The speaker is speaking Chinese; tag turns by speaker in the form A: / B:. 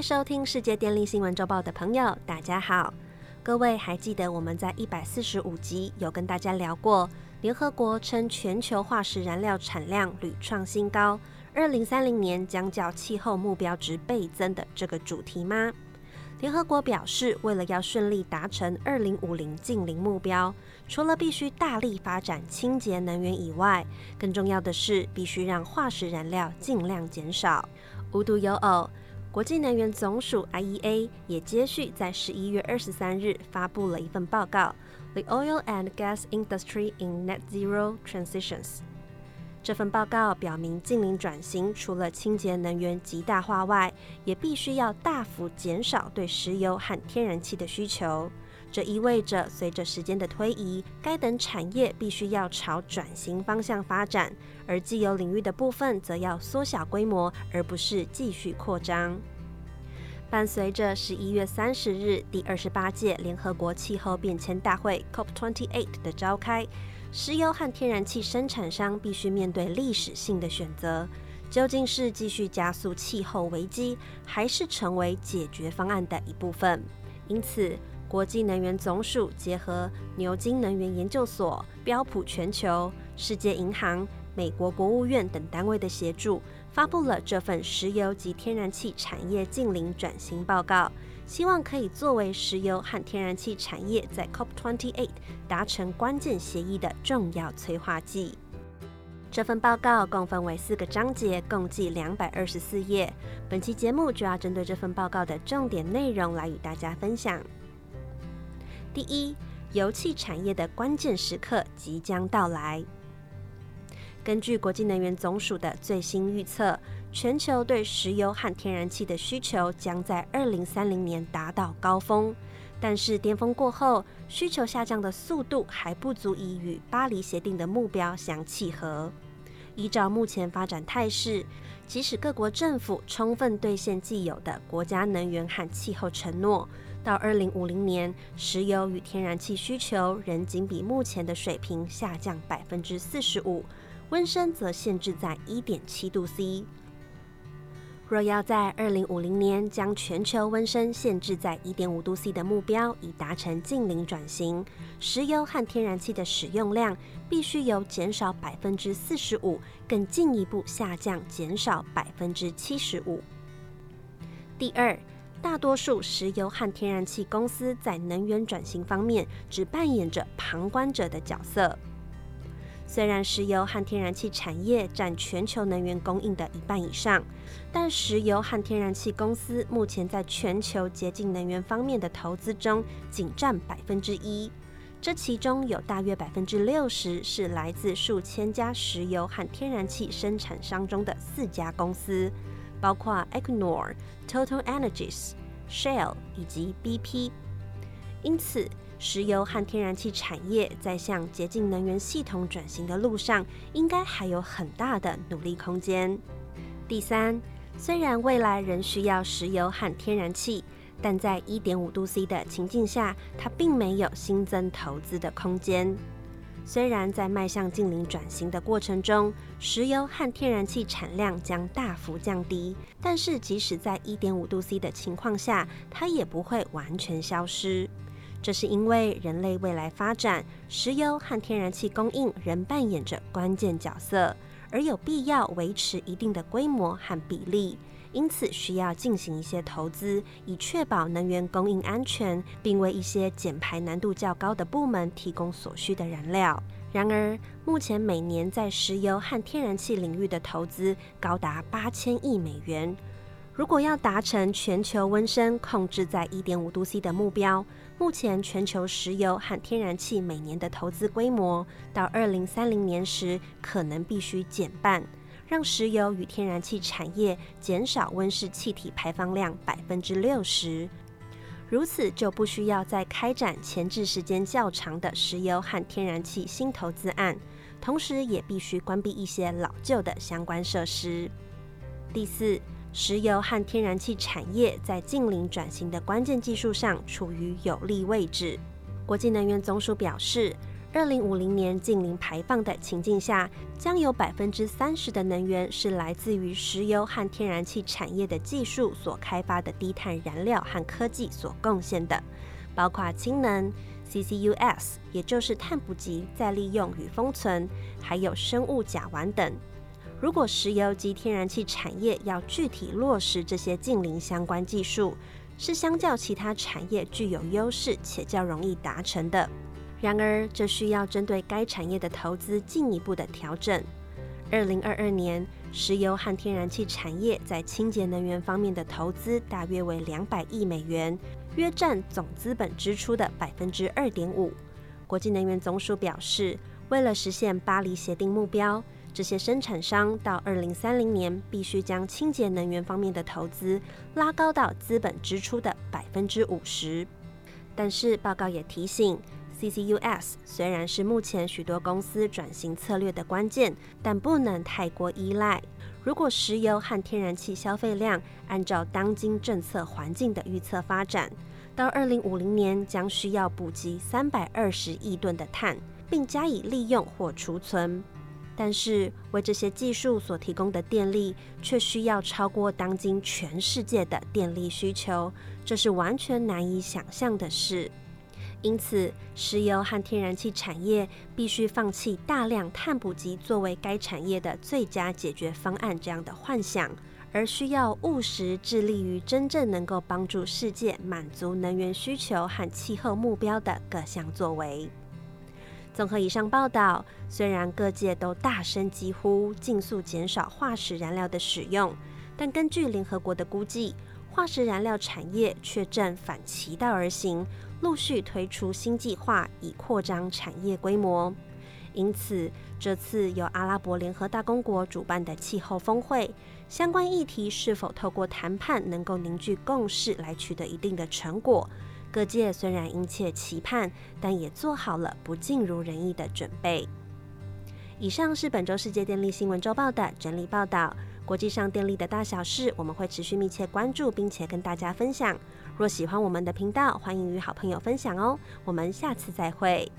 A: 收听世界电力新闻周报的朋友，大家好。各位还记得我们在一百四十五集有跟大家聊过，联合国称全球化石燃料产量屡创新高，二零三零年将较气候目标值倍增的这个主题吗？联合国表示，为了要顺利达成二零五零净零目标，除了必须大力发展清洁能源以外，更重要的是必须让化石燃料尽量减少。无独有偶，国际能源总署 （IEA） 也接续在十一月二十三日发布了一份报告，《The Oil and Gas Industry in Net Zero Transitions》。这份报告表明，近零转型除了清洁能源极大化外，也必须要大幅减少对石油和天然气的需求。这意味着，随着时间的推移，该等产业必须要朝转型方向发展，而既有领域的部分则要缩小规模，而不是继续扩张。伴随着十一月三十日第二十八届联合国气候变迁大会 （COP28） 的召开。石油和天然气生产商必须面对历史性的选择：究竟是继续加速气候危机，还是成为解决方案的一部分？因此，国际能源总署结合牛津能源研究所、标普全球、世界银行、美国国务院等单位的协助，发布了这份石油及天然气产业近零转型报告。希望可以作为石油和天然气产业在 COP28 达成关键协议的重要催化剂。这份报告共分为四个章节，共计两百二十四页。本期节目主要针对这份报告的重点内容来与大家分享。第一，油气产业的关键时刻即将到来。根据国际能源总署的最新预测。全球对石油和天然气的需求将在二零三零年达到高峰，但是巅峰过后，需求下降的速度还不足以与巴黎协定的目标相契合。依照目前发展态势，即使各国政府充分兑现既有的国家能源和气候承诺，到二零五零年，石油与天然气需求仍仅比目前的水平下降百分之四十五，温升则限制在一点七度 C。若要在二零五零年将全球温升限制在一点五度 C 的目标，以达成近零转型，石油和天然气的使用量必须由减少百分之四十五，更进一步下降，减少百分之七十五。第二，大多数石油和天然气公司在能源转型方面只扮演着旁观者的角色。虽然石油和天然气产业占全球能源供应的一半以上，但石油和天然气公司目前在全球洁净能源方面的投资中仅占百分之一。这其中有大约百分之六十是来自数千家石油和天然气生产商中的四家公司，包括 Equinor、Total Energies、Shell 以及 BP。因此。石油和天然气产业在向洁净能源系统转型的路上，应该还有很大的努力空间。第三，虽然未来仍需要石油和天然气，但在一点五度 C 的情境下，它并没有新增投资的空间。虽然在迈向近零转型的过程中，石油和天然气产量将大幅降低，但是即使在一点五度 C 的情况下，它也不会完全消失。这是因为人类未来发展，石油和天然气供应仍扮演着关键角色，而有必要维持一定的规模和比例，因此需要进行一些投资，以确保能源供应安全，并为一些减排难度较高的部门提供所需的燃料。然而，目前每年在石油和天然气领域的投资高达八千亿美元。如果要达成全球温升控制在一点五度 C 的目标，目前全球石油和天然气每年的投资规模，到二零三零年时可能必须减半，让石油与天然气产业减少温室气体排放量百分之六十。如此就不需要再开展前置时间较长的石油和天然气新投资案，同时也必须关闭一些老旧的相关设施。第四。石油和天然气产业在近零转型的关键技术上处于有利位置。国际能源总署表示，二零五零年近零排放的情境下，将有百分之三十的能源是来自于石油和天然气产业的技术所开发的低碳燃料和科技所贡献的，包括氢能、CCUS，也就是碳捕集、再利用与封存，还有生物甲烷等。如果石油及天然气产业要具体落实这些近邻相关技术，是相较其他产业具有优势且较容易达成的。然而，这需要针对该产业的投资进一步的调整。二零二二年，石油和天然气产业在清洁能源方面的投资大约为两百亿美元，约占总资本支出的百分之二点五。国际能源总署表示，为了实现巴黎协定目标，这些生产商到二零三零年必须将清洁能源方面的投资拉高到资本支出的百分之五十。但是，报告也提醒。CCUS 虽然是目前许多公司转型策略的关键，但不能太过依赖。如果石油和天然气消费量按照当今政策环境的预测发展，到二零五零年将需要补给三百二十亿吨的碳，并加以利用或储存。但是，为这些技术所提供的电力却需要超过当今全世界的电力需求，这是完全难以想象的事。因此，石油和天然气产业必须放弃大量碳捕集作为该产业的最佳解决方案这样的幻想，而需要务实致力于真正能够帮助世界满足能源需求和气候目标的各项作为。综合以上报道，虽然各界都大声疾呼尽速减少化石燃料的使用，但根据联合国的估计，化石燃料产业却正反其道而行。陆续推出新计划，以扩张产业规模。因此，这次由阿拉伯联合大公国主办的气候峰会，相关议题是否透过谈判能够凝聚共识，来取得一定的成果？各界虽然殷切期盼，但也做好了不尽如人意的准备。以上是本周世界电力新闻周报的整理报道。国际上电力的大小事，我们会持续密切关注，并且跟大家分享。若喜欢我们的频道，欢迎与好朋友分享哦。我们下次再会。